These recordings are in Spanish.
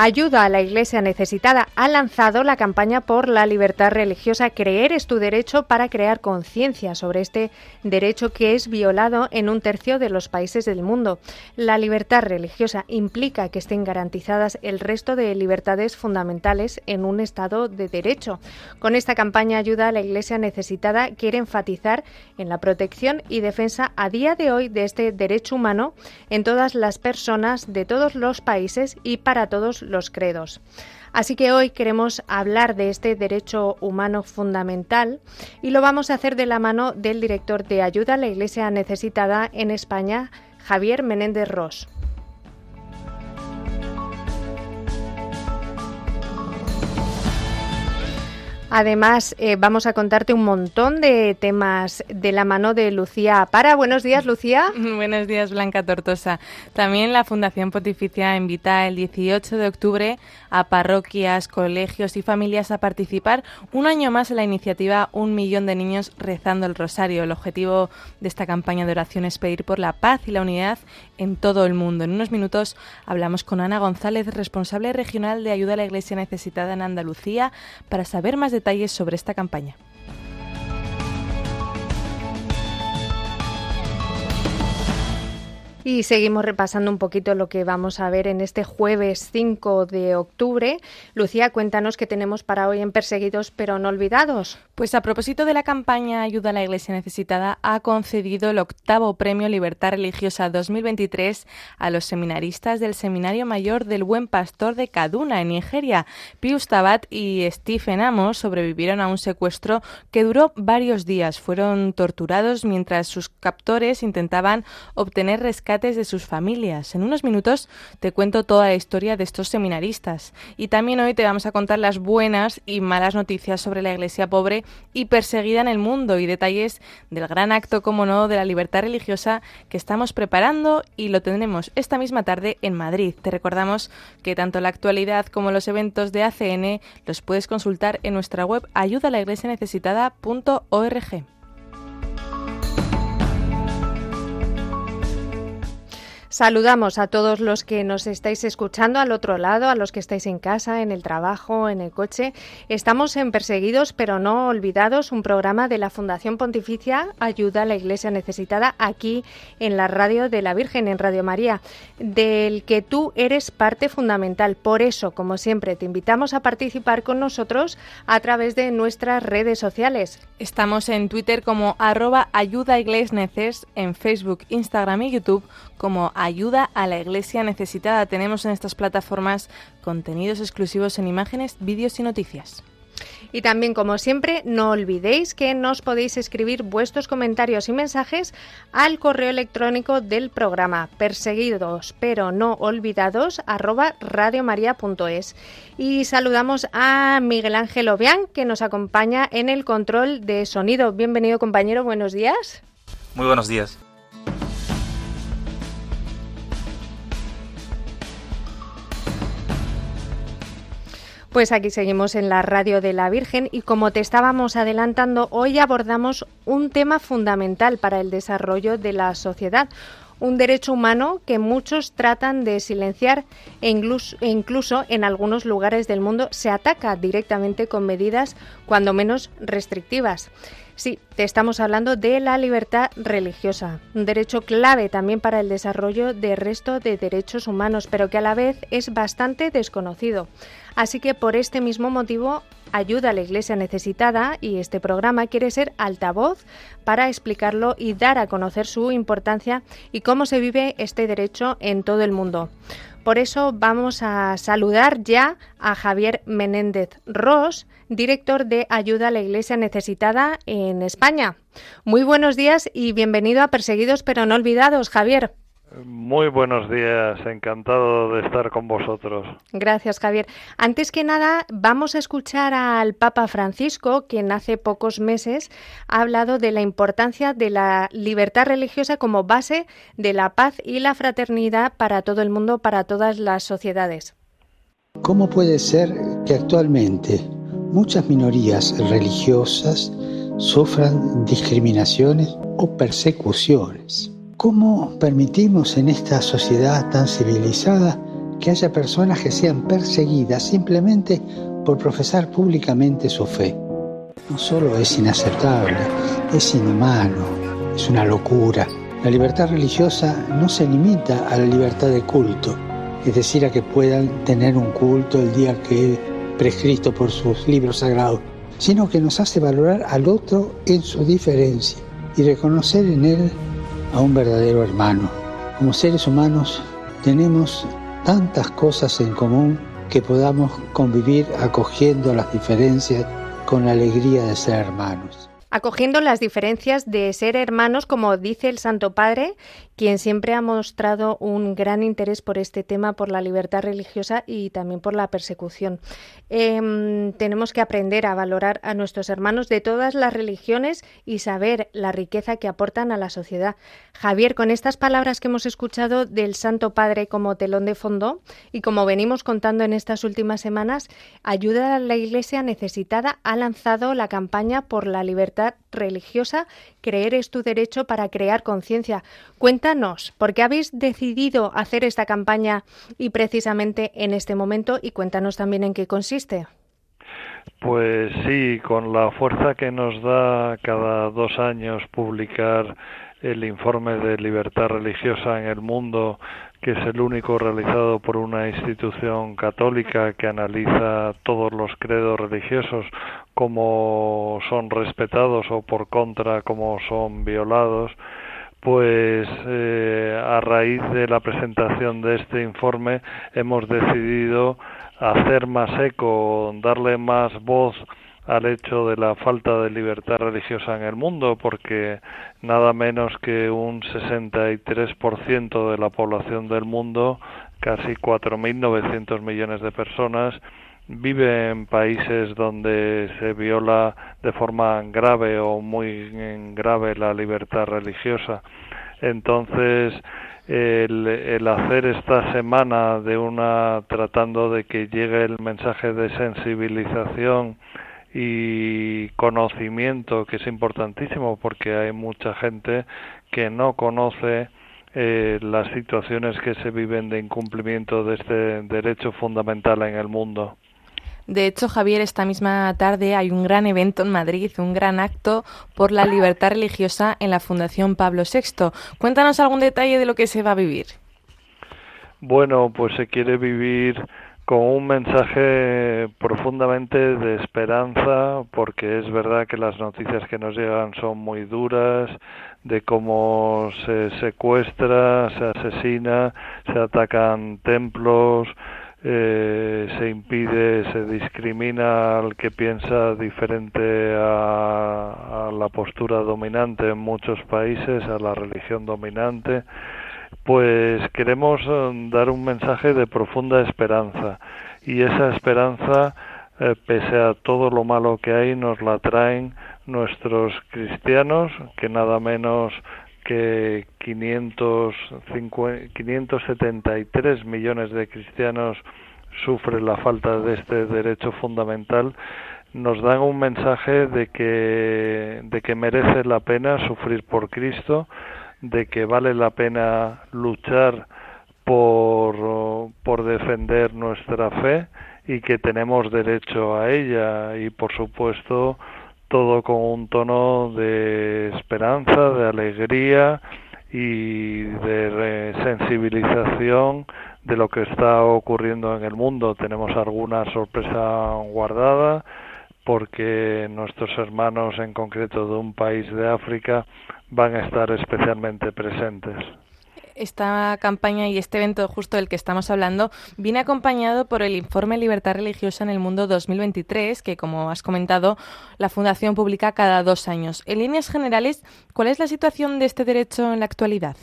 Ayuda a la Iglesia Necesitada ha lanzado la campaña por la libertad religiosa Creer es tu derecho para crear conciencia sobre este derecho que es violado en un tercio de los países del mundo. La libertad religiosa implica que estén garantizadas el resto de libertades fundamentales en un Estado de derecho. Con esta campaña Ayuda a la Iglesia Necesitada quiere enfatizar en la protección y defensa a día de hoy de este derecho humano en todas las personas de todos los países y para todos los credos. Así que hoy queremos hablar de este derecho humano fundamental y lo vamos a hacer de la mano del director de Ayuda a la Iglesia Necesitada en España, Javier Menéndez Ross. Además, eh, vamos a contarte un montón de temas de la mano de Lucía Para. Buenos días, Lucía. Buenos días, Blanca Tortosa. También la Fundación Pontificia invita el 18 de octubre a parroquias, colegios y familias a participar un año más en la iniciativa Un Millón de Niños Rezando el Rosario. El objetivo de esta campaña de oración es pedir por la paz y la unidad en todo el mundo. En unos minutos hablamos con Ana González, responsable regional de ayuda a la Iglesia necesitada en Andalucía, para saber más detalles sobre esta campaña. Y seguimos repasando un poquito lo que vamos a ver en este jueves 5 de octubre. Lucía, cuéntanos qué tenemos para hoy en Perseguidos pero no olvidados. Pues a propósito de la campaña Ayuda a la Iglesia Necesitada, ha concedido el octavo Premio Libertad Religiosa 2023 a los seminaristas del Seminario Mayor del Buen Pastor de Kaduna, en Nigeria. Pius Tabat y Stephen Amos sobrevivieron a un secuestro que duró varios días. Fueron torturados mientras sus captores intentaban obtener rescate de sus familias. En unos minutos te cuento toda la historia de estos seminaristas y también hoy te vamos a contar las buenas y malas noticias sobre la iglesia pobre y perseguida en el mundo y detalles del gran acto, como no, de la libertad religiosa que estamos preparando y lo tendremos esta misma tarde en Madrid. Te recordamos que tanto la actualidad como los eventos de ACN los puedes consultar en nuestra web ayudalaiglesianecesitada.org. Saludamos a todos los que nos estáis escuchando al otro lado, a los que estáis en casa, en el trabajo, en el coche. Estamos en Perseguidos pero no olvidados, un programa de la Fundación Pontificia Ayuda a la Iglesia Necesitada aquí en la radio de la Virgen, en Radio María, del que tú eres parte fundamental. Por eso, como siempre, te invitamos a participar con nosotros a través de nuestras redes sociales. Estamos en Twitter como arroba ayuda en Facebook, Instagram y YouTube como ayuda a la iglesia necesitada. Tenemos en estas plataformas contenidos exclusivos en imágenes, vídeos y noticias. Y también, como siempre, no olvidéis que nos podéis escribir vuestros comentarios y mensajes al correo electrónico del programa perseguidos pero no olvidados arroba radiomaria.es. Y saludamos a Miguel Ángel Obián que nos acompaña en el control de sonido. Bienvenido compañero, buenos días. Muy buenos días. Pues aquí seguimos en la radio de la Virgen y como te estábamos adelantando, hoy abordamos un tema fundamental para el desarrollo de la sociedad, un derecho humano que muchos tratan de silenciar e incluso, e incluso, en algunos lugares del mundo se ataca directamente con medidas cuando menos restrictivas. Sí, te estamos hablando de la libertad religiosa, un derecho clave también para el desarrollo del resto de derechos humanos, pero que a la vez es bastante desconocido. Así que por este mismo motivo ayuda a la Iglesia necesitada y este programa quiere ser altavoz para explicarlo y dar a conocer su importancia y cómo se vive este derecho en todo el mundo. Por eso vamos a saludar ya a Javier Menéndez Ross, director de Ayuda a la Iglesia Necesitada en España. Muy buenos días y bienvenido a Perseguidos pero no olvidados, Javier. Muy buenos días, encantado de estar con vosotros. Gracias, Javier. Antes que nada, vamos a escuchar al Papa Francisco, quien hace pocos meses ha hablado de la importancia de la libertad religiosa como base de la paz y la fraternidad para todo el mundo, para todas las sociedades. ¿Cómo puede ser que actualmente muchas minorías religiosas sufran discriminaciones o persecuciones? ¿Cómo permitimos en esta sociedad tan civilizada que haya personas que sean perseguidas simplemente por profesar públicamente su fe? No solo es inaceptable, es inhumano, es una locura. La libertad religiosa no se limita a la libertad de culto, es decir, a que puedan tener un culto el día que es prescrito por sus libros sagrados, sino que nos hace valorar al otro en su diferencia y reconocer en él a un verdadero hermano. Como seres humanos tenemos tantas cosas en común que podamos convivir acogiendo las diferencias con la alegría de ser hermanos acogiendo las diferencias de ser hermanos, como dice el Santo Padre, quien siempre ha mostrado un gran interés por este tema, por la libertad religiosa y también por la persecución. Em, tenemos que aprender a valorar a nuestros hermanos de todas las religiones y saber la riqueza que aportan a la sociedad. Javier, con estas palabras que hemos escuchado del Santo Padre como telón de fondo y como venimos contando en estas últimas semanas, Ayuda a la Iglesia Necesitada ha lanzado la campaña por la libertad religiosa, creer es tu derecho para crear conciencia. Cuéntanos, ¿por qué habéis decidido hacer esta campaña y precisamente en este momento? Y cuéntanos también en qué consiste. Pues sí, con la fuerza que nos da cada dos años publicar el informe de libertad religiosa en el mundo que es el único realizado por una institución católica que analiza todos los credos religiosos, cómo son respetados o por contra cómo son violados, pues eh, a raíz de la presentación de este informe hemos decidido hacer más eco, darle más voz al hecho de la falta de libertad religiosa en el mundo, porque nada menos que un 63% de la población del mundo, casi 4.900 millones de personas, vive en países donde se viola de forma grave o muy grave la libertad religiosa. Entonces, el, el, hacer esta semana de una tratando de que llegue el mensaje de sensibilización y conocimiento que es importantísimo porque hay mucha gente que no conoce eh, las situaciones que se viven de incumplimiento de este derecho fundamental en el mundo. De hecho, Javier, esta misma tarde hay un gran evento en Madrid, un gran acto por la libertad religiosa en la Fundación Pablo VI. Cuéntanos algún detalle de lo que se va a vivir. Bueno, pues se quiere vivir con un mensaje profundamente de esperanza, porque es verdad que las noticias que nos llegan son muy duras, de cómo se secuestra, se asesina, se atacan templos, eh, se impide, se discrimina al que piensa diferente a la postura dominante en muchos países, a la religión dominante. Pues queremos eh, dar un mensaje de profunda esperanza. Y esa esperanza eh, pese a todo lo malo que hay nos la traen nuestros cristianos que nada menos que 573 millones de cristianos sufren la falta de este derecho fundamental nos dan un mensaje de que de que merece la pena sufrir por Cristo de que vale la pena luchar por, por defender nuestra fe y que tenemos derecho a ella. Y por supuesto todo con un tono de esperanza, de alegría y de sensibilización de lo que está ocurriendo en el mundo. Tenemos alguna sorpresa guardada porque nuestros hermanos en concreto de un país de África van a estar especialmente presentes. Esta campaña y este evento justo del que estamos hablando viene acompañado por el informe Libertad Religiosa en el Mundo 2023, que como has comentado, la Fundación publica cada dos años. En líneas generales, ¿cuál es la situación de este derecho en la actualidad?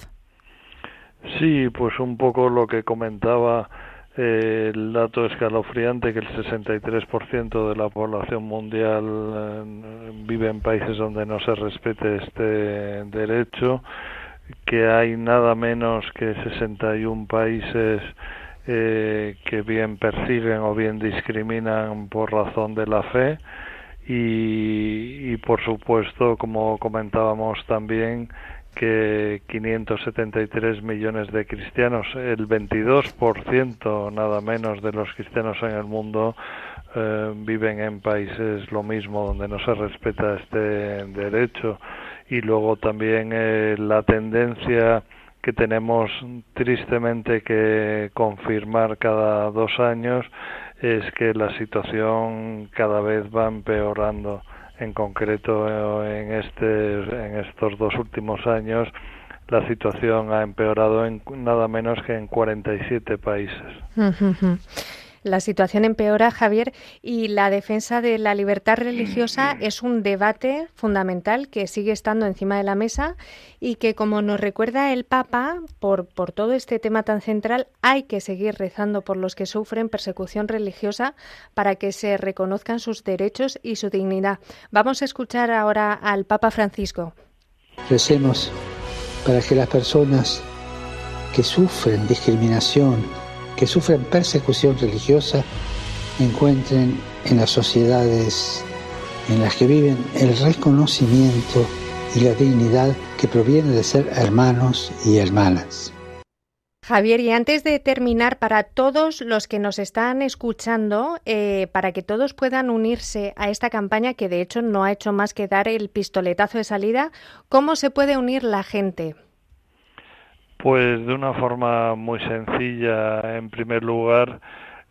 Sí, pues un poco lo que comentaba eh, el dato escalofriante que el 63% de la población mundial eh, vive en países donde no se respete este derecho, que hay nada menos que 61 países eh, que bien persiguen o bien discriminan por razón de la fe. Y, por supuesto, como comentábamos también, que 573 millones de cristianos, el 22% nada menos de los cristianos en el mundo eh, viven en países lo mismo donde no se respeta este derecho y luego también eh, la tendencia que tenemos tristemente que confirmar cada dos años es que la situación cada vez va empeorando en concreto en, este, en estos dos últimos años la situación ha empeorado en nada menos que en 47 países. La situación empeora, Javier, y la defensa de la libertad religiosa es un debate fundamental que sigue estando encima de la mesa y que, como nos recuerda el Papa, por, por todo este tema tan central, hay que seguir rezando por los que sufren persecución religiosa para que se reconozcan sus derechos y su dignidad. Vamos a escuchar ahora al Papa Francisco. Recemos para que las personas que sufren discriminación, que sufren persecución religiosa encuentren en las sociedades en las que viven el reconocimiento y la dignidad que proviene de ser hermanos y hermanas. Javier, y antes de terminar, para todos los que nos están escuchando, eh, para que todos puedan unirse a esta campaña, que de hecho no ha hecho más que dar el pistoletazo de salida, ¿cómo se puede unir la gente? Pues de una forma muy sencilla. En primer lugar,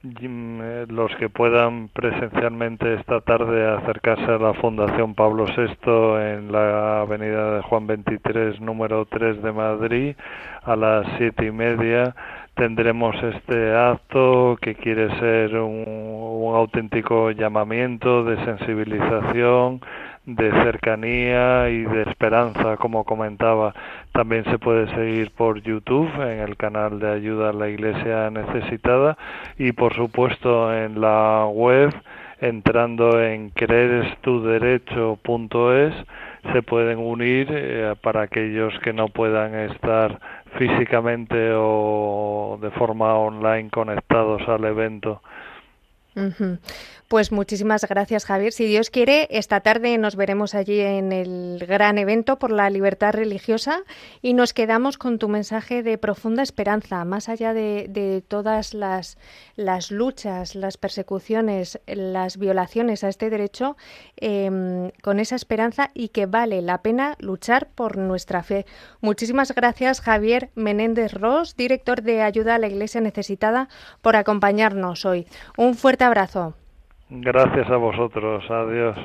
eh, los que puedan presencialmente esta tarde acercarse a la Fundación Pablo VI en la avenida de Juan 23, número 3 de Madrid, a las siete y media tendremos este acto que quiere ser un auténtico llamamiento de sensibilización de cercanía y de esperanza, como comentaba. También se puede seguir por YouTube en el canal de ayuda a la Iglesia necesitada y por supuesto en la web entrando en creerestuderecho.es se pueden unir eh, para aquellos que no puedan estar físicamente o de forma online conectados al evento. Pues muchísimas gracias, Javier. Si Dios quiere, esta tarde nos veremos allí en el gran evento por la libertad religiosa y nos quedamos con tu mensaje de profunda esperanza, más allá de, todas las, las, luchas, las persecuciones, las violaciones a este derecho, em, con esa esperanza y que vale la pena luchar por nuestra fe. Muchísimas gracias, Javier Menéndez Ross, director de Ayuda a la Iglesia Necesitada, por acompañarnos hoy. Un fuerte abrazo. Gracias a vosotros. Adiós.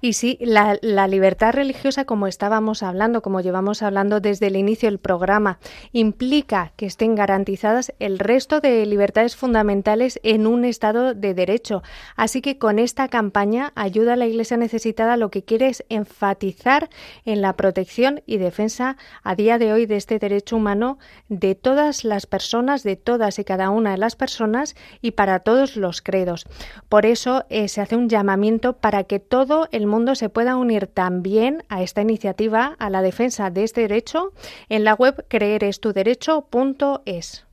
Y sí, la, libertad religiosa, como estábamos hablando, como llevamos hablando desde el inicio del programa, implica que estén garantizadas el resto de libertades fundamentales en un Estado de Derecho. Así que con esta campaña, Ayuda a la Iglesia Necesitada lo que quiere es enfatizar en la protección y defensa a día de hoy de este derecho humano de todas las personas, de todas y cada una de las personas y para todos los credos. Por eso eh, se hace un llamamiento para que todo el mundo se pueda unir también a esta iniciativa, a la defensa de este derecho, en la web creerestuderecho.es.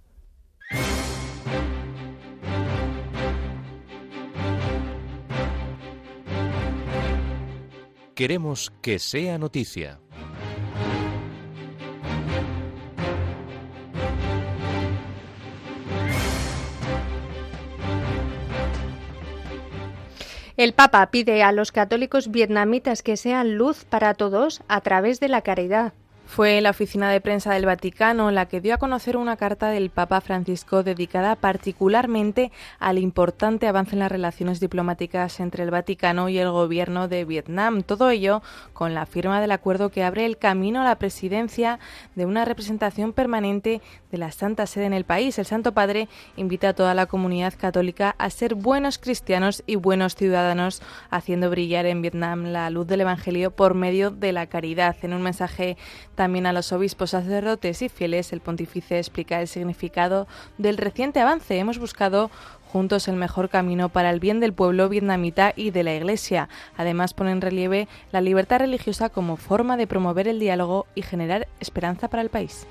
Queremos que sea noticia. El Papa pide a los católicos vietnamitas que sean luz para todos a través de la caridad. Fue la oficina de prensa del Vaticano la que dio a conocer una carta del Papa Francisco dedicada particularmente al importante avance en las relaciones diplomáticas entre el Vaticano y el gobierno de Vietnam. Todo ello con la firma del acuerdo que abre el camino a la presidencia de una representación permanente de la Santa Sede en el país. El Santo Padre invita a toda la comunidad católica a ser buenos cristianos y buenos ciudadanos, haciendo brillar en Vietnam la luz del Evangelio por medio de la caridad. En un mensaje también a los obispos, sacerdotes y fieles. El pontífice explica el significado del reciente avance. Hemos buscado juntos el mejor camino para el bien del pueblo vietnamita y de la Iglesia. Además pone en relieve la libertad religiosa como forma de promover el diálogo y generar esperanza para el país.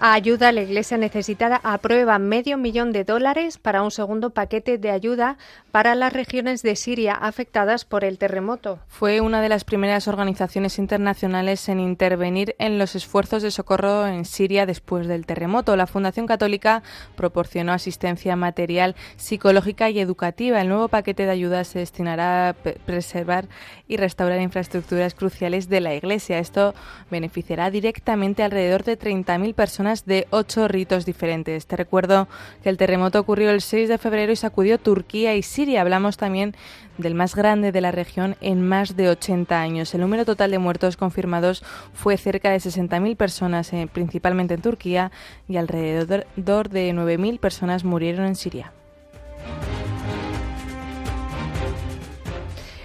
Ayuda a la Iglesia necesitada aprueba medio millón de dólares para un segundo paquete de ayuda para las regiones de Siria afectadas por el terremoto. Fue una de las primeras organizaciones internacionales en intervenir en los esfuerzos de socorro en Siria después del terremoto. La Fundación Católica proporcionó asistencia material, psicológica y educativa. El nuevo paquete de ayuda se destinará a preservar y restaurar infraestructuras cruciales de la Iglesia. Esto beneficiará directamente alrededor de 30.000 personas de ocho ritos diferentes. Te recuerdo que el terremoto ocurrió el 6 de febrero y sacudió Turquía y Siria. Hablamos también del más grande de la región en más de 80 años. El número total de muertos confirmados fue cerca de 60.000 personas, eh, principalmente en Turquía, y alrededor de 9.000 personas murieron en Siria.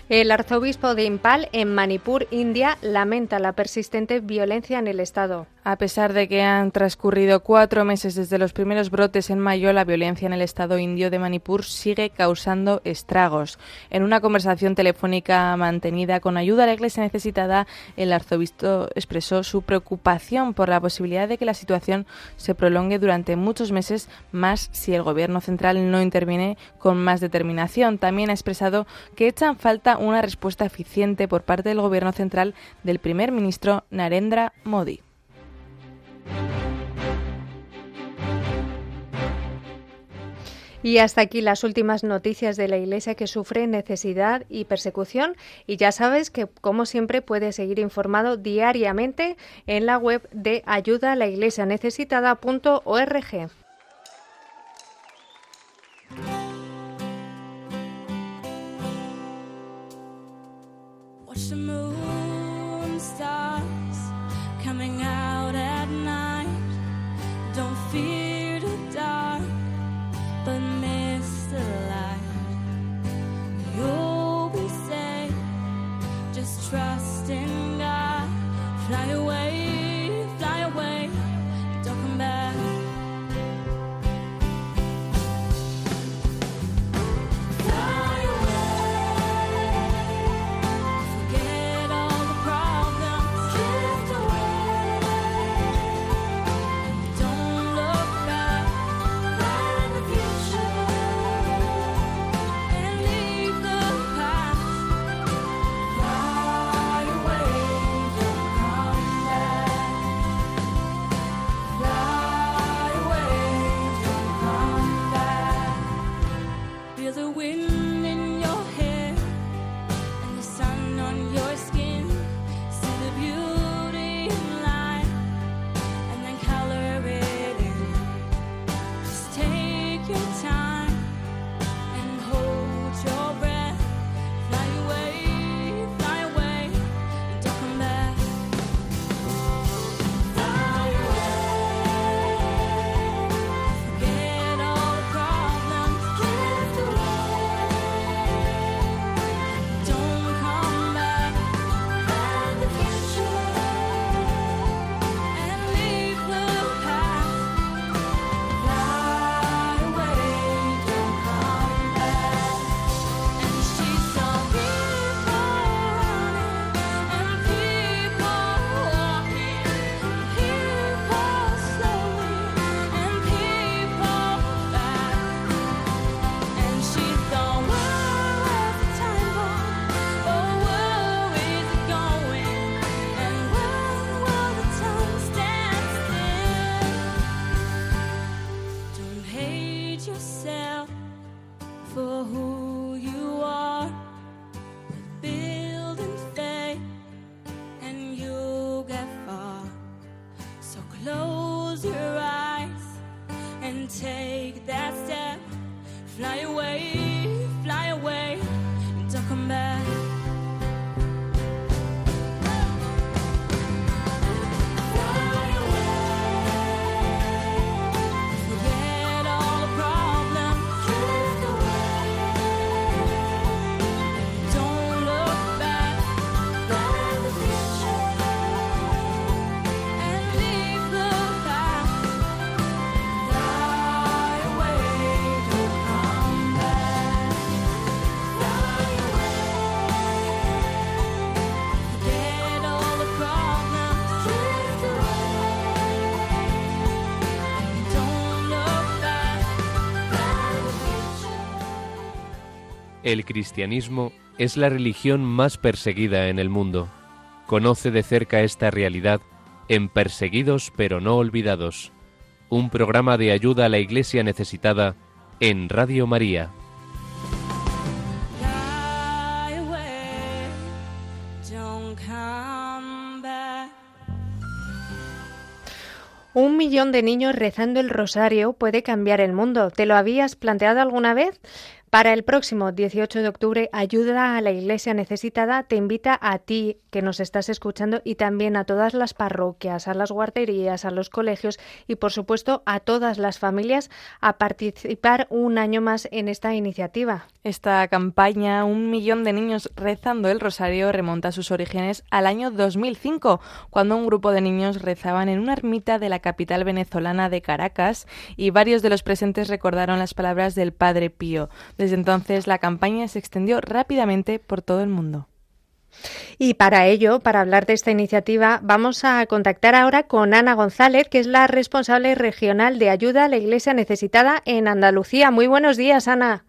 El arzobispo de Impal, en Manipur, India, lamenta la persistente violencia en el Estado. A pesar de que han transcurrido cuatro meses desde los primeros brotes en mayo, la violencia en el estado indio de Manipur sigue causando estragos. En una conversación telefónica mantenida con ayuda a la Iglesia necesitada, el arzobispo expresó su preocupación por la posibilidad de que la situación se prolongue durante muchos meses más si el gobierno central no interviene con más determinación. También ha expresado que echan falta una respuesta eficiente por parte del gobierno central del primer ministro Narendra Modi. Y hasta aquí las últimas noticias de la Iglesia que sufre necesidad y persecución. Y ya sabes que, como siempre, puedes seguir informado diariamente en la web de ayuda a la iglesia El cristianismo es la religión más perseguida en el mundo. Conoce de cerca esta realidad en Perseguidos pero no olvidados, un programa de ayuda a la Iglesia necesitada en Radio María. Un millón de niños rezando el rosario puede cambiar el mundo. ¿Te lo habías planteado alguna vez? Para el próximo 18 de octubre, Ayuda a la Iglesia Necesitada te invita a ti que nos estás escuchando y también a todas las parroquias, a las guarderías, a los colegios y por supuesto a todas las familias a participar un año más en esta iniciativa. Esta campaña, Un millón de niños rezando el rosario, remonta sus orígenes al año 2005, cuando un grupo de niños rezaban en una ermita de la capital venezolana de Caracas y varios de los presentes recordaron las palabras del Padre Pío. Desde entonces la campaña se extendió rápidamente por todo el mundo. Y para ello, para hablar de esta iniciativa, vamos a contactar ahora con Ana González, que es la responsable regional de ayuda a la Iglesia necesitada en Andalucía. Muy buenos días, Ana.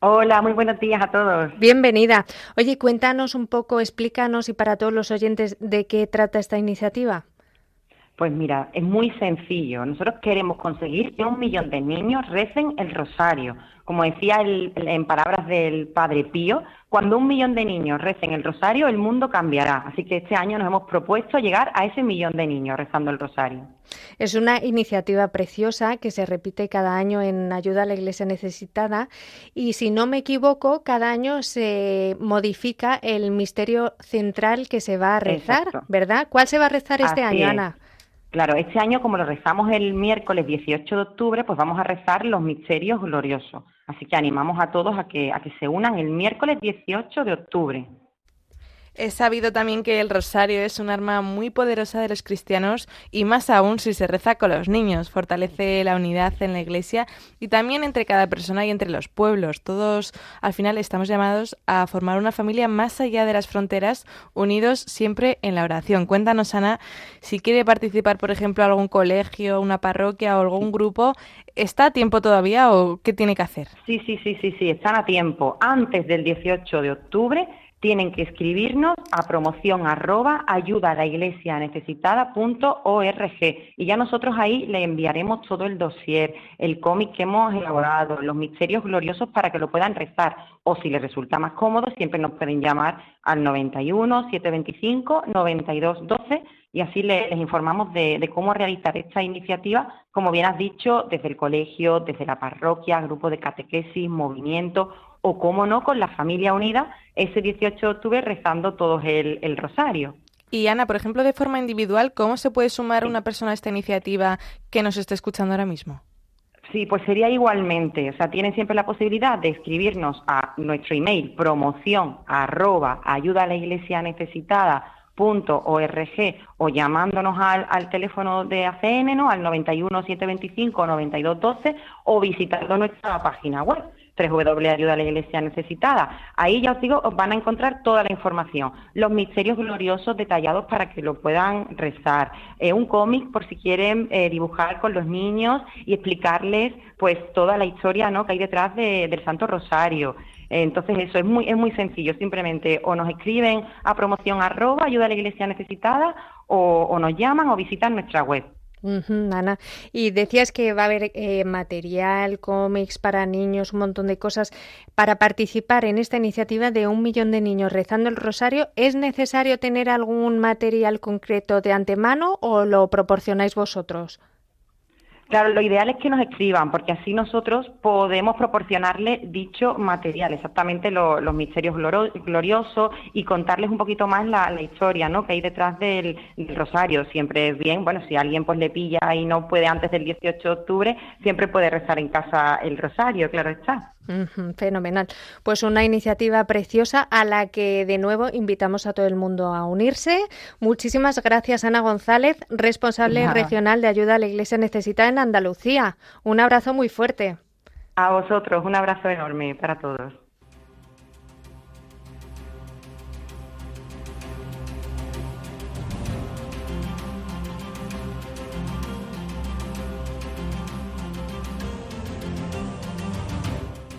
Hola, muy buenos días a todos. Bienvenida. Oye, cuéntanos un poco, explícanos y para todos los oyentes de qué trata esta iniciativa. Pues mira, es muy sencillo. Nosotros queremos conseguir que un millón de niños recen el rosario. Como decía en palabras del Padre Pío, cuando un millón de niños recen el rosario, el mundo cambiará. Así que este año nos hemos propuesto llegar a ese millón de niños rezando el rosario. Es una iniciativa preciosa que se repite cada año en ayuda a la Iglesia necesitada y si no me equivoco, cada año se modifica el misterio central que se va a rezar, ¿verdad? ¿Cuál se va a rezar este año, Ana? Claro, este año como lo rezamos el miércoles 18 de octubre, pues vamos a rezar los misterios gloriosos. Así que animamos a todos a que, a que se unan el miércoles 18 de octubre. He sabido también que el rosario es un arma muy poderosa de los cristianos y más aún si se reza con los niños. Fortalece la unidad en la iglesia y también entre cada persona y entre los pueblos. Todos al final estamos llamados a formar una familia más allá de las fronteras, unidos siempre en la oración. Cuéntanos, Ana, si quiere participar, por ejemplo, algún colegio, una parroquia o algún grupo, ¿está a tiempo todavía o qué tiene que hacer? Sí, sí, sí, sí, sí, están a tiempo. Antes del 18 de octubre tienen que escribirnos a promoción arroba ayuda a la iglesia y ya nosotros ahí le enviaremos todo el dossier, el cómic que hemos elaborado, los misterios gloriosos para que lo puedan rezar. O si les resulta más cómodo siempre nos pueden llamar al 91 725 92 12 y así les, informamos de, de, cómo realizar esta iniciativa, como bien has dicho, desde el colegio, desde la parroquia, grupo de catequesis, movimiento o, cómo no, con la familia unida ese 18 de octubre rezando todos el, rosario. Y Ana, por ejemplo, de forma individual, ¿cómo se puede sumar una persona a esta iniciativa que nos esté escuchando ahora mismo? Sí, pues sería igualmente, o sea, tienen siempre la posibilidad de escribirnos a nuestro email promoción arroba ayuda a la iglesia necesitada o llamándonos al, al teléfono de ACN, ¿no? al 91 725 9212 o visitando nuestra página web W Ayuda a la Iglesia Necesitada. Ahí ya os digo, os van a encontrar toda la información, los misterios gloriosos detallados para que lo puedan rezar, eh, un cómic por si quieren eh, dibujar con los niños y explicarles pues toda la historia ¿no? que hay detrás del Santo Rosario. Entonces eso es muy, es muy sencillo, simplemente o nos escriben a promoción arroba ayuda a la iglesia necesitada o, o nos llaman o visitan nuestra web. Ana, y decías que va a haber eh, material, cómics para niños, un montón de cosas. Para participar en esta iniciativa de un millón de niños rezando el rosario, ¿es necesario tener algún material concreto de antemano o lo proporcionáis vosotros? Claro, lo ideal es que nos escriban, porque así nosotros podemos proporcionarles dicho material, exactamente los misterios gloriosos y contarles un poquito más la, historia ¿no? que hay detrás del, rosario. Siempre es bien, bueno, si alguien pues le pilla y no puede antes del 18 de octubre, siempre puede rezar en casa el rosario, claro está fenomenal. Pues una iniciativa preciosa a la que de nuevo invitamos a todo el mundo a unirse. Muchísimas gracias, Ana González, responsable regional de ayuda a la Iglesia necesitada en Andalucía. Un abrazo muy fuerte. A vosotros, un abrazo enorme para todos.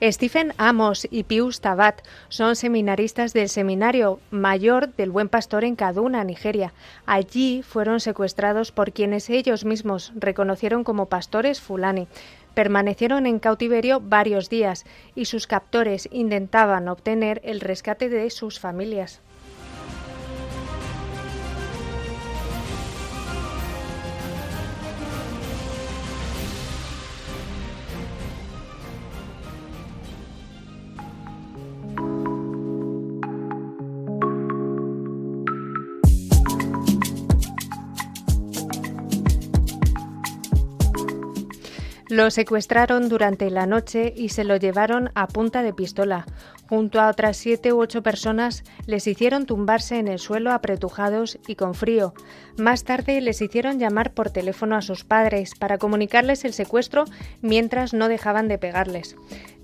Stephen Amos y Pius Tabat son seminaristas del Seminario Mayor del Buen Pastor en Kaduna, Nigeria. Allí fueron secuestrados por quienes ellos mismos reconocieron como pastores fulani. Permanecieron en cautiverio varios días y sus captores intentaban obtener el rescate de sus familias. Lo secuestraron durante la noche y se lo llevaron a punta de pistola. Junto a otras siete u ocho personas les hicieron tumbarse en el suelo apretujados y con frío. Más tarde les hicieron llamar por teléfono a sus padres para comunicarles el secuestro mientras no dejaban de pegarles.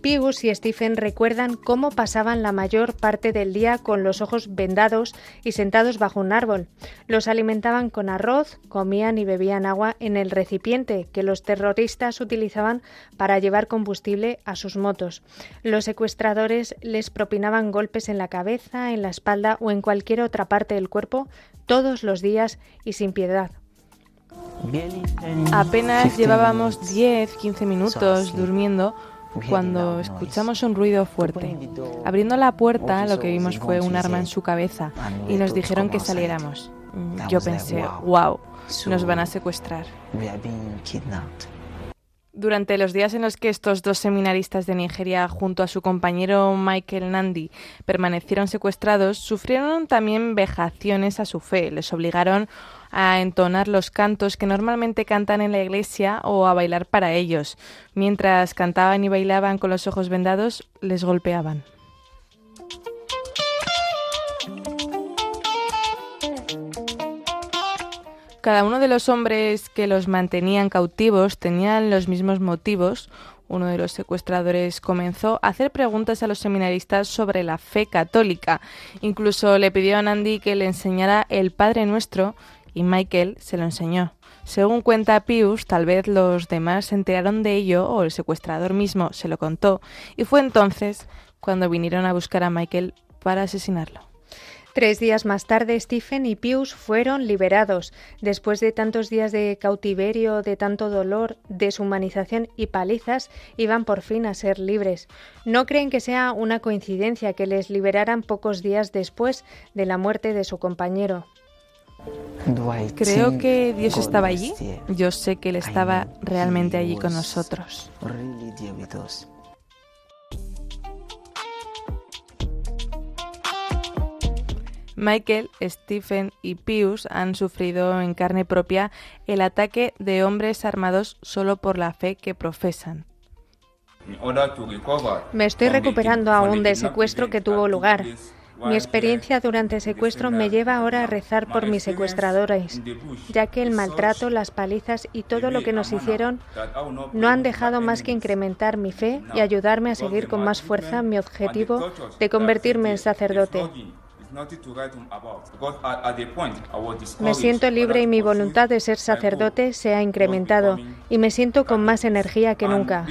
Pius y Stephen recuerdan cómo pasaban la mayor parte del día con los ojos vendados y sentados bajo un árbol. Los alimentaban con arroz, comían y bebían agua en el recipiente que los terroristas utilizaban para llevar combustible a sus motos. Los secuestradores les propinaban golpes en la cabeza, en la espalda o en cualquier otra parte del cuerpo todos los días y sin piedad. Apenas llevábamos 10-15 minutos durmiendo cuando escuchamos un ruido fuerte. Abriendo la puerta, lo que vimos fue un arma en su cabeza y nos dijeron que saliéramos. Mm, yo pensé, wow, nos van a secuestrar. Durante los días en los que estos dos seminaristas de Nigeria, junto a su compañero Michael Nandi, permanecieron secuestrados, sufrieron también vejaciones a su fe. Les obligaron a entonar los cantos que normalmente cantan en la iglesia o a bailar para ellos. Mientras cantaban y bailaban con los ojos vendados, les golpeaban. Cada uno de los hombres que los mantenían cautivos tenían los mismos motivos. Uno de los secuestradores comenzó a hacer preguntas a los seminaristas sobre la fe católica. Incluso le pidió a Nandi que le enseñara el Padre Nuestro y Michael se lo enseñó. Según cuenta Pius, tal vez los demás se enteraron de ello o el secuestrador mismo se lo contó y fue entonces cuando vinieron a buscar a Michael para asesinarlo. Tres días más tarde, Stephen y Pius fueron liberados. Después de tantos días de cautiverio, de tanto dolor, deshumanización y palizas, iban por fin a ser libres. No creen que sea una coincidencia que les liberaran pocos días después de la muerte de su compañero. Creo que Dios estaba allí. Yo sé que Él estaba realmente allí con nosotros. Michael, Stephen y Pius han sufrido en carne propia el ataque de hombres armados solo por la fe que profesan. Me estoy recuperando aún del secuestro que tuvo lugar. Mi experiencia durante el secuestro me lleva ahora a rezar por mis secuestradores, ya que el maltrato, las palizas y todo lo que nos hicieron no han dejado más que incrementar mi fe y ayudarme a seguir con más fuerza mi objetivo de convertirme en sacerdote. Me siento libre y mi voluntad de ser sacerdote se ha incrementado y me siento con más energía que nunca.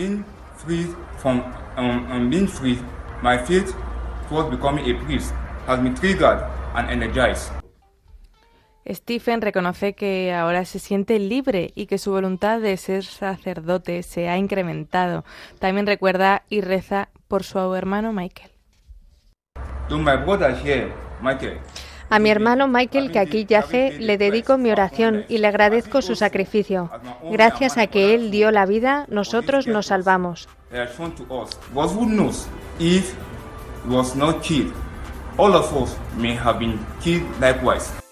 Stephen reconoce que ahora se siente libre y que su voluntad de ser sacerdote se ha incrementado. También recuerda y reza por su hermano Michael. A mi hermano Michael, que aquí yace, le dedico mi oración y le agradezco su sacrificio. Gracias a que él dio la vida, nosotros nos salvamos. All of us may have been killed likewise.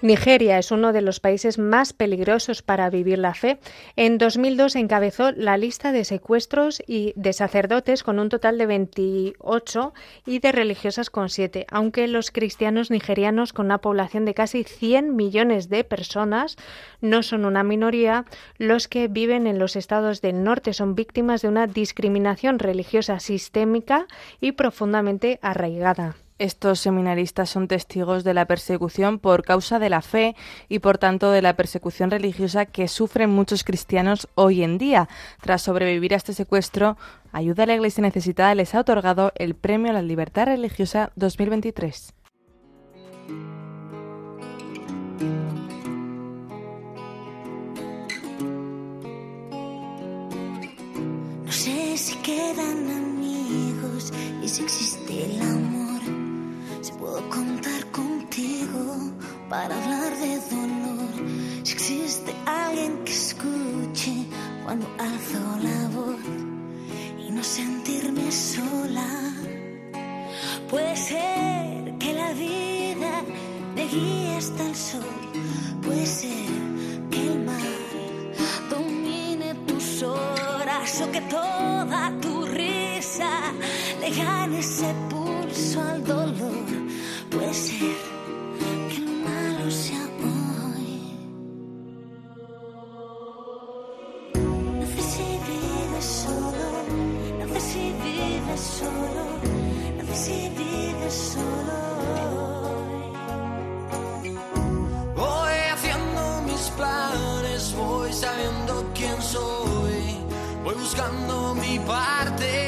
Nigeria es uno de los países más peligrosos para vivir la fe. En 2002 encabezó la lista de secuestros y de sacerdotes con un total de 28 y de religiosas con 7, aunque los cristianos nigerianos con una población de casi 100 millones de personas no son una minoría, los que viven en los estados del norte son víctimas de una discriminación religiosa sistémica y profundamente arraigada. Estos seminaristas son testigos de la persecución por causa de la fe y por tanto de la persecución religiosa que sufren muchos cristianos hoy en día. Tras sobrevivir a este secuestro, Ayuda a la Iglesia Necesitada les ha otorgado el Premio a la Libertad Religiosa 2023. No sé si quedan amigos y si existe el amor puedo contar contigo para hablar de dolor. Si existe alguien que escuche cuando alzo la voz y no sentirme sola. Puede ser que la vida me guíe hasta el sol. Puede ser que el mar domine tus horas o que toda tu risa le gane ese pulso al dolor. Puede ser que el malo sea hoy. No sé si vives solo, no sé si vives solo, no sé si vives solo. Voy haciendo mis planes, voy sabiendo quién soy, voy buscando mi parte,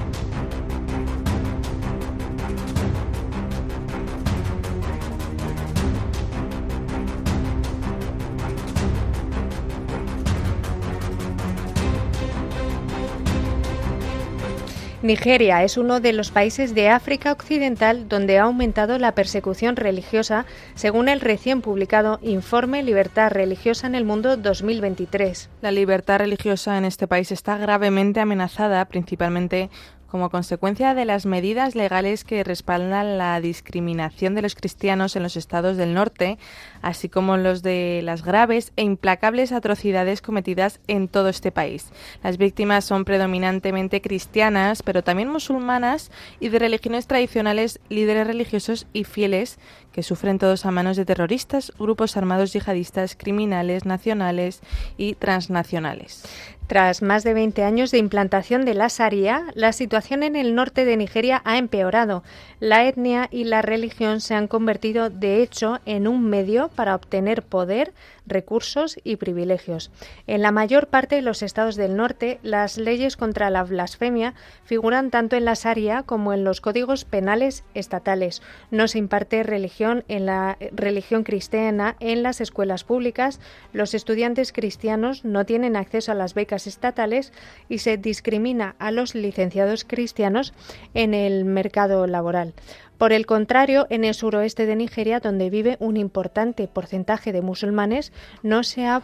Nigeria es uno de los países de África Occidental donde ha aumentado la persecución religiosa, según el recién publicado Informe Libertad Religiosa en el Mundo 2023. La libertad religiosa en este país está gravemente amenazada, principalmente como consecuencia de las medidas legales que respaldan la discriminación de los cristianos en los estados del norte, así como los de las graves e implacables atrocidades cometidas en todo este país. Las víctimas son predominantemente cristianas, pero también musulmanas y de religiones tradicionales, líderes religiosos y fieles que sufren todos a manos de terroristas, grupos armados yihadistas, criminales nacionales y transnacionales. Tras más de 20 años de implantación de la Sharia, la situación en el norte de Nigeria ha empeorado. La etnia y la religión se han convertido, de hecho, en un medio para obtener poder, recursos y privilegios. En la mayor parte de los estados del norte, las leyes contra la blasfemia figuran tanto en la Sharia como en los códigos penales estatales. No se imparte religión en la religión cristiana en las escuelas públicas. Los estudiantes cristianos no tienen acceso a las becas estatales y se discrimina a los licenciados cristianos en el mercado laboral. Por el contrario, en el suroeste de Nigeria, donde vive un importante porcentaje de musulmanes, no se ha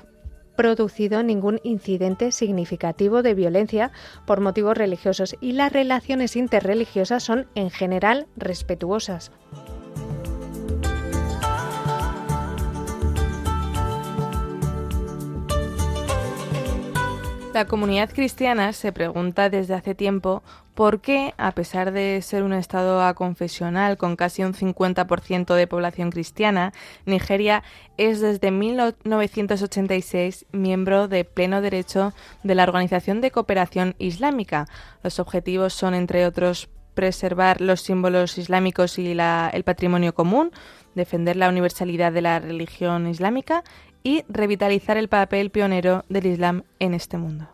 producido ningún incidente significativo de violencia por motivos religiosos y las relaciones interreligiosas son en general respetuosas. La comunidad cristiana se pregunta desde hace tiempo por qué, a pesar de ser un estado aconfesional con casi un 50% de población cristiana, Nigeria es desde 1986 miembro de pleno derecho de la Organización de Cooperación Islámica. Los objetivos son, entre otros, preservar los símbolos islámicos y la, el patrimonio común, defender la universalidad de la religión islámica y revitalizar el papel pionero del Islam en este mundo.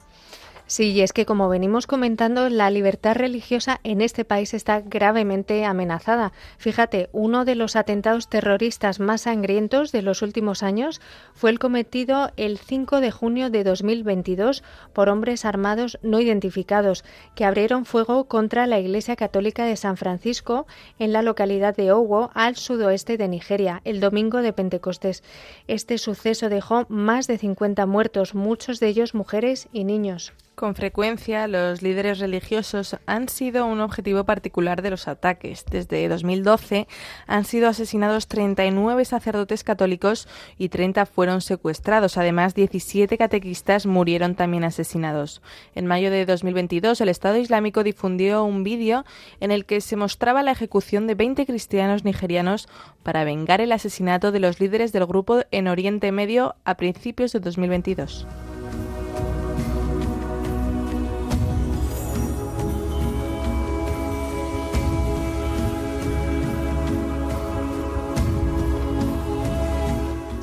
Sí, y es que como venimos comentando, la libertad religiosa en este país está gravemente amenazada. Fíjate, uno de los atentados terroristas más sangrientos de los últimos años fue el cometido el 5 de junio de 2022 por hombres armados no identificados que abrieron fuego contra la Iglesia Católica de San Francisco en la localidad de Owo, al sudoeste de Nigeria, el domingo de Pentecostés. Este suceso dejó más de 50 muertos, muchos de ellos mujeres y niños. Con frecuencia, los líderes religiosos han sido un objetivo particular de los ataques. Desde 2012 han sido asesinados 39 sacerdotes católicos y 30 fueron secuestrados. Además, 17 catequistas murieron también asesinados. En mayo de 2022, el Estado Islámico difundió un vídeo en el que se mostraba la ejecución de 20 cristianos nigerianos para vengar el asesinato de los líderes del grupo en Oriente Medio a principios de 2022.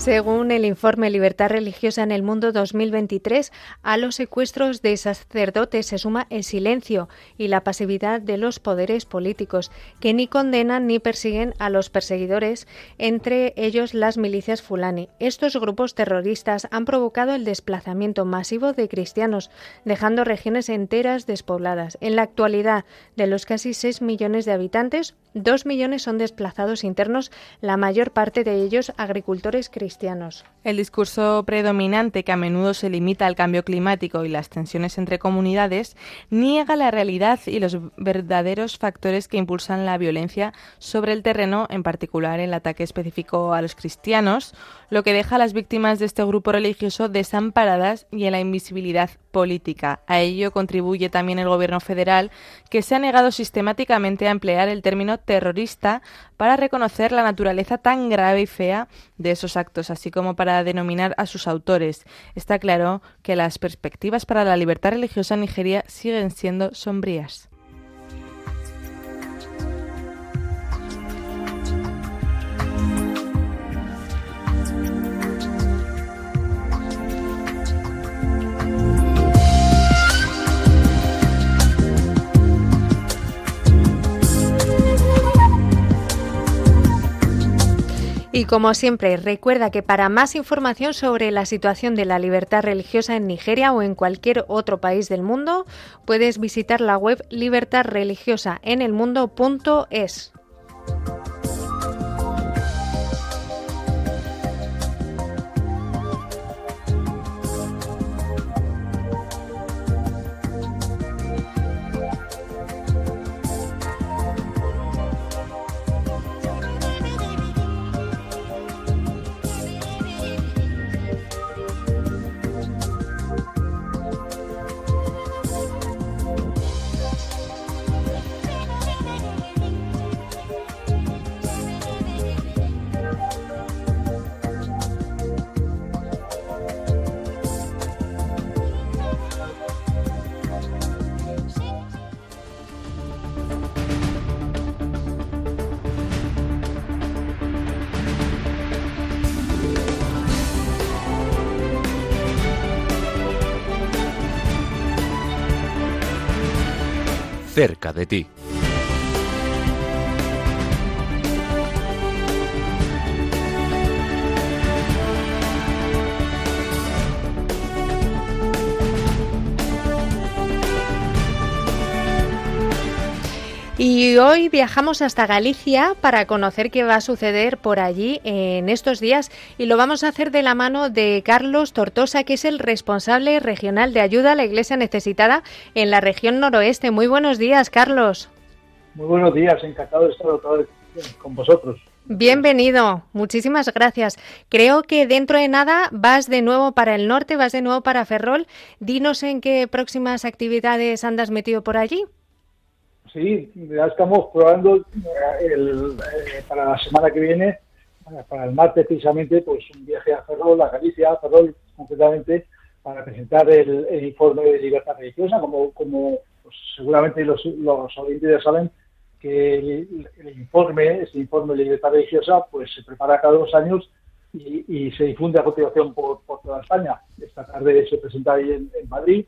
Según el informe Libertad Religiosa en el Mundo 2023, a los secuestros de sacerdotes se suma el silencio y la pasividad de los poderes políticos, que ni condenan ni persiguen a los perseguidores, entre ellos las milicias fulani. Estos grupos terroristas han provocado el desplazamiento masivo de cristianos, dejando regiones enteras despobladas. En la actualidad, de los casi 6 millones de habitantes, 2 millones son desplazados internos, la mayor parte de ellos agricultores cristianos. El discurso predominante, que a menudo se limita al cambio climático y las tensiones entre comunidades, niega la realidad y los verdaderos factores que impulsan la violencia sobre el terreno, en particular el ataque específico a los cristianos, lo que deja a las víctimas de este grupo religioso desamparadas y en la invisibilidad política. A ello contribuye también el Gobierno federal, que se ha negado sistemáticamente a emplear el término terrorista para reconocer la naturaleza tan grave y fea de esos actos, así como para denominar a sus autores. Está claro que las perspectivas para la libertad religiosa en Nigeria siguen siendo sombrías. Y como siempre, recuerda que para más información sobre la situación de la libertad religiosa en Nigeria o en cualquier otro país del mundo, puedes visitar la web libertadreligiosaenelmundo.es. cerca de ti. Y hoy viajamos hasta Galicia para conocer qué va a suceder por allí en estos días y lo vamos a hacer de la mano de Carlos Tortosa, que es el responsable regional de ayuda a la Iglesia necesitada en la región noroeste. Muy buenos días, Carlos. Muy buenos días, encantado de estar otra vez con vosotros. Bienvenido, muchísimas gracias. Creo que dentro de nada vas de nuevo para el norte, vas de nuevo para Ferrol. Dinos en qué próximas actividades andas metido por allí. Sí, ya estamos probando eh, el, eh, para la semana que viene, eh, para el martes precisamente, pues un viaje a Ferrol, a Galicia, a Ferrol concretamente, para presentar el, informe de libertad religiosa, como, como pues, seguramente los, los oyentes ya saben, que el, informe, este informe de libertad religiosa, pues se prepara cada dos años y, se difunde a continuación por, por, toda España. Esta tarde se presenta ahí en Madrid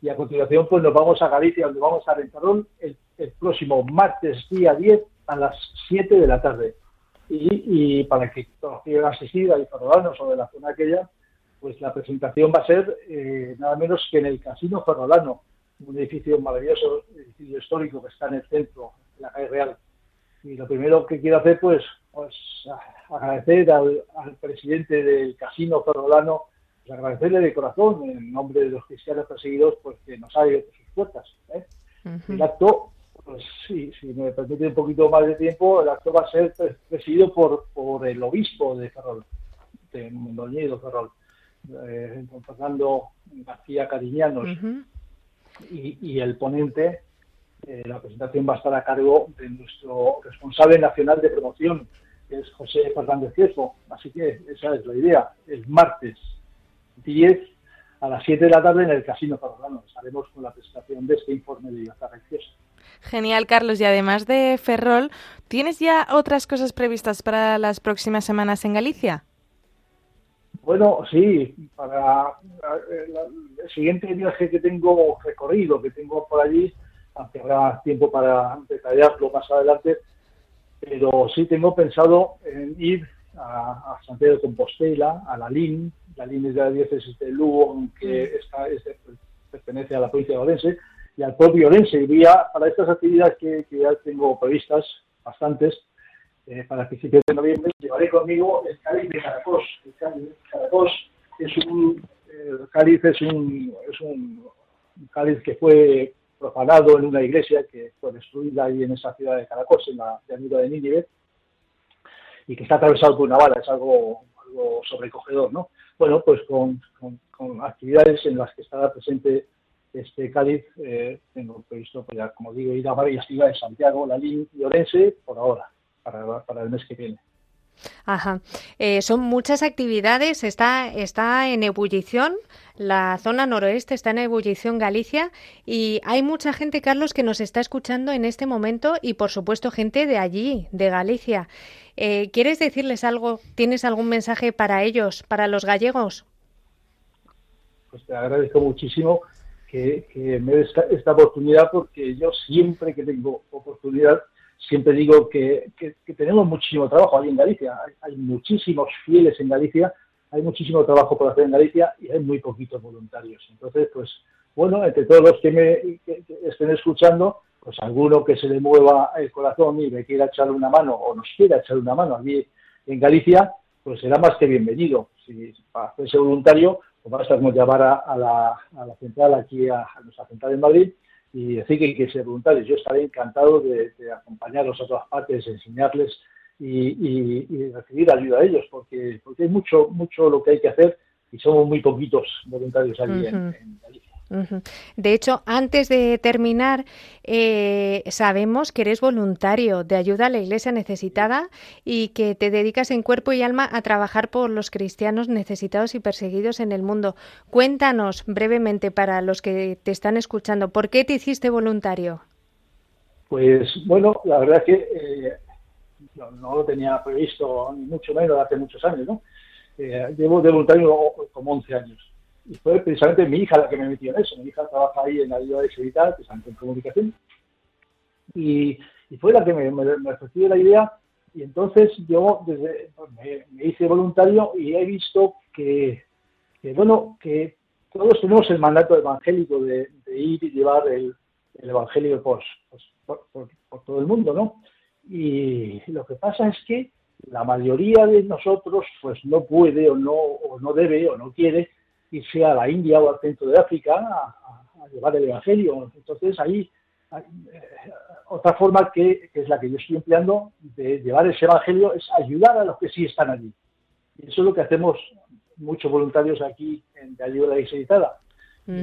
y a continuación pues nos vamos a Galicia, donde vamos a Rentarón el, el, próximo martes día 10 a las 7 de la tarde. Y, y para que todos quieran asistir, a ferrolanos o de la zona aquella, pues la presentación va a ser eh, nada menos que en el Casino Ferrolano, un edificio maravilloso, edificio histórico que está en el centro, en la calle Real. Y lo primero que quiero hacer, pues, pues agradecer al, al presidente del Casino Ferrolano, pues agradecerle de corazón, en nombre de los cristianos perseguidos, pues que nos ha abierto sus puertas. ¿eh? Uh -huh. El acto, pues sí, si me permite un poquito más de tiempo, el acto va a ser presidido por, por el obispo de Ferrol, de Mondoñedo Ferrol, eh, Fernando García Cariñanos, uh -huh. y, y, el ponente, eh, la presentación va a estar a cargo de nuestro responsable nacional de promoción, que es José Fernández Ciespo. Así que esa es la idea, el martes 10 a las 7 de la tarde en el Casino Ferrolano. Estaremos con la presentación de este informe de libertad religiosa. Genial, Carlos. Y además de Ferrol, ¿tienes ya otras cosas previstas para las próximas semanas en Galicia? Bueno, sí, para el siguiente viaje que tengo recorrido, que tengo por allí, aunque habrá tiempo para detallarlo más adelante, pero sí tengo pensado en ir a, a Santiago de Compostela, a la LIN, la línea de la diócesis de Lugo, aunque está, es pertenece a la provincia de Orense, y al propio Orense. Y a, para estas actividades que, que, ya tengo previstas, bastantes, eh, para principios de noviembre, llevaré conmigo el cáliz de Caracos. El cáliz de Caracos es un, el cáliz es un, es un, un cáliz que fue profanado en una iglesia que fue destruida ahí en esa ciudad de Caracos, en la llanura de Nínive, y que está atravesado por una bala, es algo, algo sobrecogedor, ¿no? Bueno, pues con, con, actividades en las que estará presente este cáliz, eh, tengo previsto, pues ya, como digo, ir a varias ciudades, Santiago, Lalín y Orense, por ahora, para, para el mes que viene. Ajá. Eh, son muchas actividades, está, está en ebullición, la zona noroeste está en ebullición Galicia y hay mucha gente, Carlos, que nos está escuchando en este momento y por supuesto gente de allí, de Galicia. Eh, ¿Quieres decirles algo? ¿Tienes algún mensaje para ellos, para los gallegos? Pues te agradezco muchísimo que, que me des esta, esta oportunidad porque yo siempre que tengo oportunidad siempre digo que, que, tenemos muchísimo trabajo ahí en Galicia. Hay, muchísimos fieles en Galicia, hay muchísimo trabajo por hacer en Galicia y hay muy poquitos voluntarios. Entonces, pues, bueno, entre todos los que me estén escuchando, pues alguno que se le mueva el corazón y me quiera echar una mano o nos quiera echar una mano allí en Galicia, pues será más que bienvenido. Si para hacerse voluntario, pues basta llamar a, a, la, a la central aquí, a, a nuestra central en Madrid, y decir que hay que ser voluntarios. Yo estaré encantado de, de acompañarlos a todas partes, enseñarles y, y, y, recibir ayuda a ellos, porque, porque hay mucho, mucho lo que hay que hacer y somos muy poquitos voluntarios allí uh -huh. en, en Galicia. De hecho, antes de terminar, eh, sabemos que eres voluntario de ayuda a la Iglesia necesitada y que te dedicas en cuerpo y alma a trabajar por los cristianos necesitados y perseguidos en el mundo. Cuéntanos brevemente para los que te están escuchando, ¿por qué te hiciste voluntario? Pues bueno, la verdad es que eh, no, no, lo tenía previsto, ni mucho menos hace muchos años, ¿no? Eh, llevo de voluntario como 11 años y fue precisamente mi hija la que me metió en eso. Mi hija trabaja ahí en la ayuda de Seguridad, precisamente en comunicación, Y, fue la que me, me, me ofreció la idea y entonces yo pues, me, hice voluntario y he visto que, bueno, que todos tenemos el mandato evangélico de, ir y llevar el, el evangelio pues, por, por- por todo el mundo, ¿no? Y lo que pasa es que la mayoría de nosotros pues no puede o no, o no debe o no quiere irse a la India o al centro de África a, a- llevar el evangelio. Entonces ahí hay, eh, otra forma que, que es la que yo estoy empleando de llevar ese evangelio es ayudar a los que sí están allí. Y eso es lo que hacemos muchos voluntarios aquí en de ayuda a la Iglesia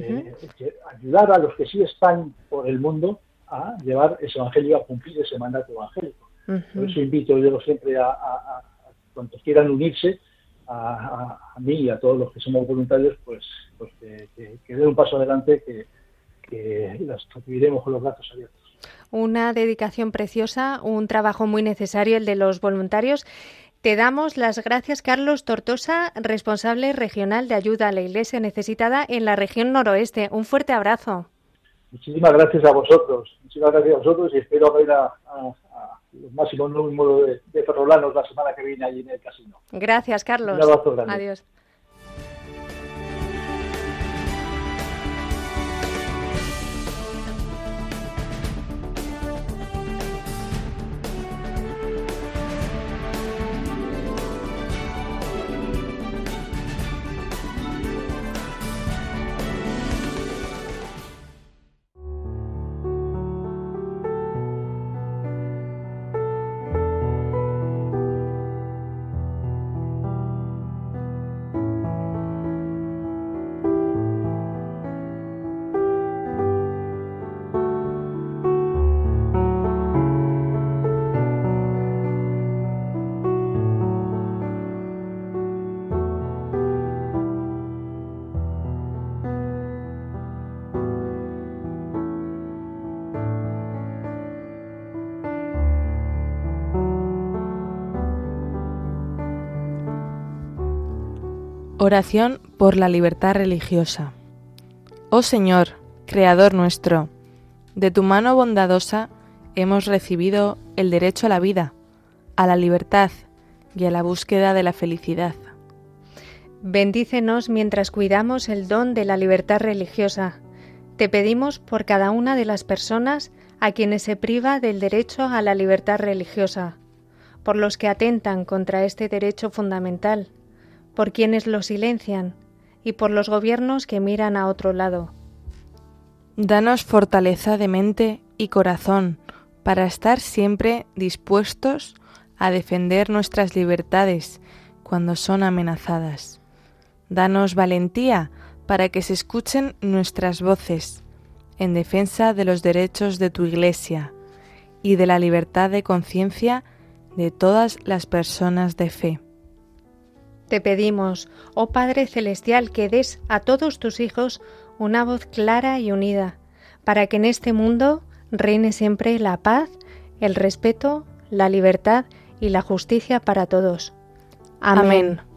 eh, que ayudar a los que sí están por el mundo a llevar ese evangelio, a cumplir ese mandato evangélico. Por eso invito yo siempre a, a- a- a cuantos quieran unirse a, mí y a todos los que somos voluntarios, pues, pues que, que- que den un paso adelante, que, que los recibiremos con los brazos abiertos. Una dedicación preciosa, un trabajo muy necesario el de los voluntarios. Te damos las gracias, Carlos Tortosa, responsable regional de ayuda a la Iglesia necesitada en la región noroeste. Un fuerte abrazo. Muchísimas gracias a vosotros, muchísimas gracias a vosotros y espero ver a, a- los máximos números de, de ferrolanos la semana que viene allí en el casino. Gracias, Carlos. Un abrazo grande. Adiós. Oración por la libertad religiosa. Oh Señor, Creador nuestro, de tu mano bondadosa hemos recibido el derecho a la vida, a la libertad y a la búsqueda de la felicidad. Bendícenos mientras cuidamos el don de la libertad religiosa. Te pedimos por cada una de las personas a quienes se priva del derecho a la libertad religiosa, por los que atentan contra este derecho fundamental, por quienes lo silencian y por los gobiernos que miran a otro lado. Danos fortaleza de mente y corazón para estar siempre dispuestos a defender nuestras libertades cuando son amenazadas. Danos valentía para que se escuchen nuestras voces en defensa de los derechos de tu Iglesia y de la libertad de conciencia de todas las personas de fe. Te pedimos, oh Padre Celestial, que des a todos tus hijos una voz clara y unida, para que en este mundo reine siempre la paz, el respeto, la libertad y la justicia para todos. Amén. Amén.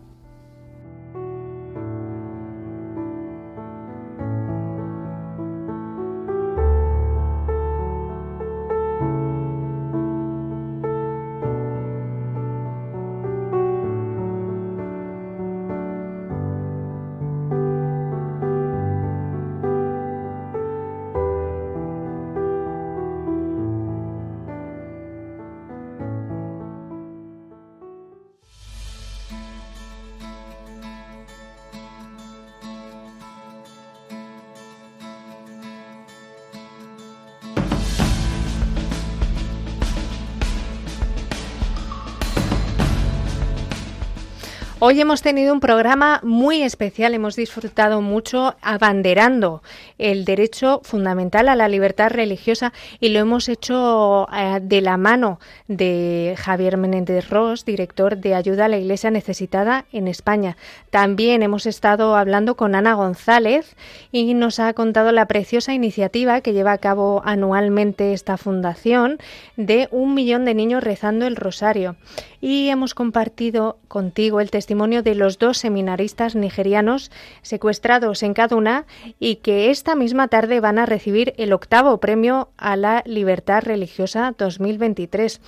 Hoy hemos tenido un programa muy especial, hemos disfrutado mucho abanderando el derecho fundamental a la libertad religiosa y lo hemos hecho eh, de la mano de Javier Menéndez Ross, director de Ayuda a la Iglesia Necesitada en España. También hemos estado hablando con Ana González y nos ha contado la preciosa iniciativa que lleva a cabo anualmente esta fundación de un millón de niños rezando el rosario. Y hemos compartido contigo el testimonio de los dos seminaristas nigerianos secuestrados en Kaduna y que esta misma tarde van a recibir el octavo premio a la libertad religiosa 2023.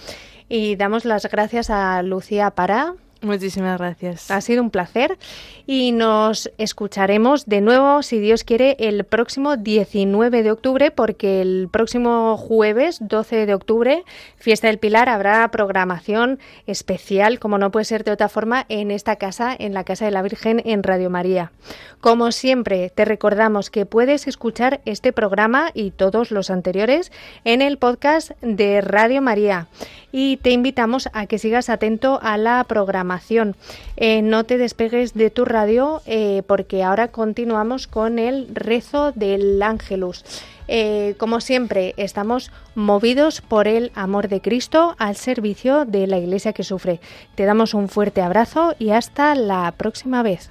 Y damos las gracias a Lucía Pará, Muchísimas gracias. Ha sido un placer y nos escucharemos de nuevo, si Dios quiere, el próximo 19 de octubre, porque el próximo jueves 12 de octubre, Fiesta del Pilar, habrá programación especial, como no puede ser de otra forma, en esta casa, en la Casa de la Virgen, en Radio María. Como siempre, te recordamos que puedes escuchar este programa y todos los anteriores en el podcast de Radio María y te invitamos a que sigas atento a la programación. Eh, no te despegues de tu radio eh, porque ahora continuamos con el rezo del Ángelus. Eh, como siempre, estamos movidos por el amor de Cristo al servicio de la Iglesia que sufre. Te damos un fuerte abrazo y hasta la próxima vez.